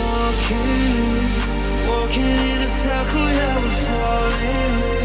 walking, walking in a circle, yeah, we're falling.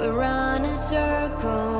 We run in circles.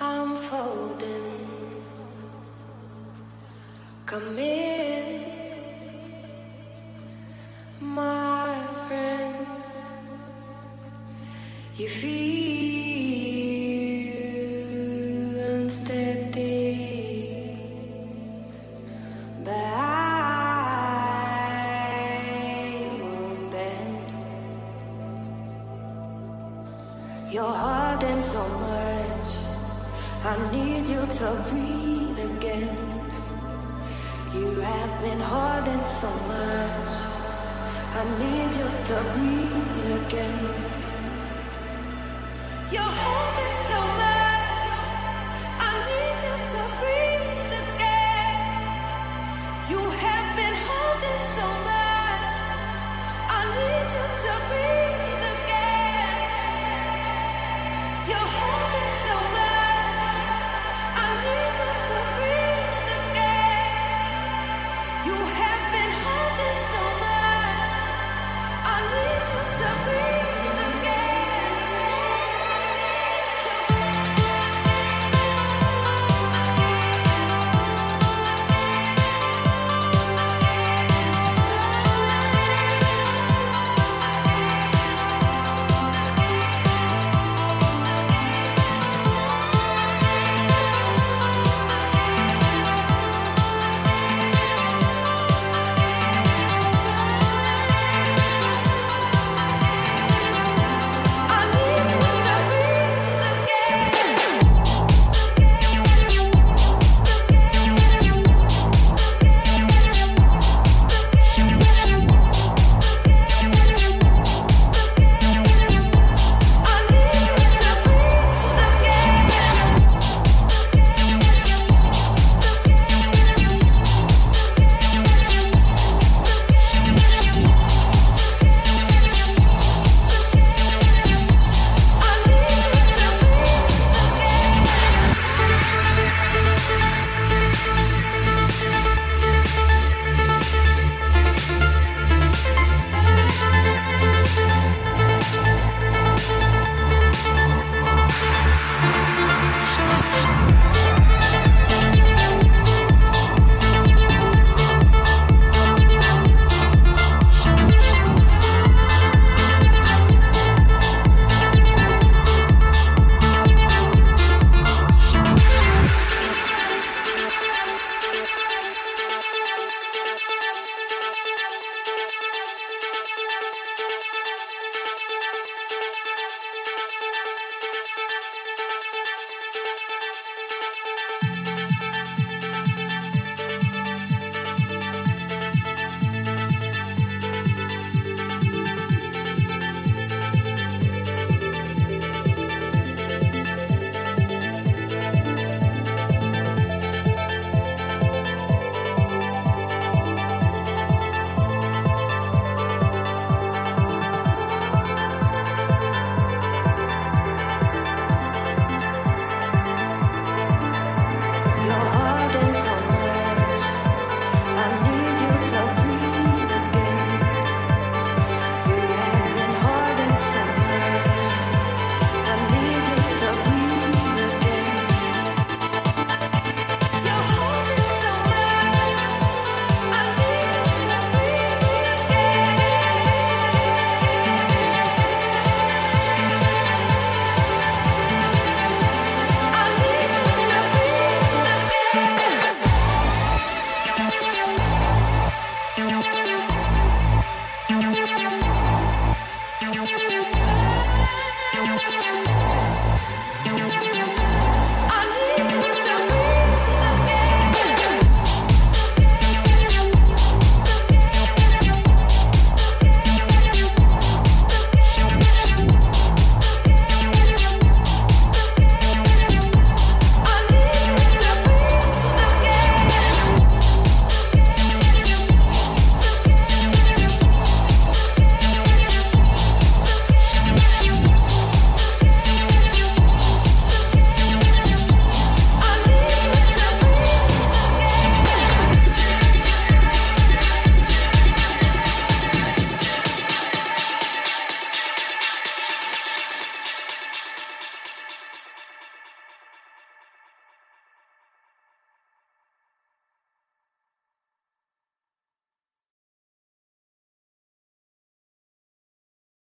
I'm folding. Come in. To breathe again. You have been holding so much. I need you to breathe again.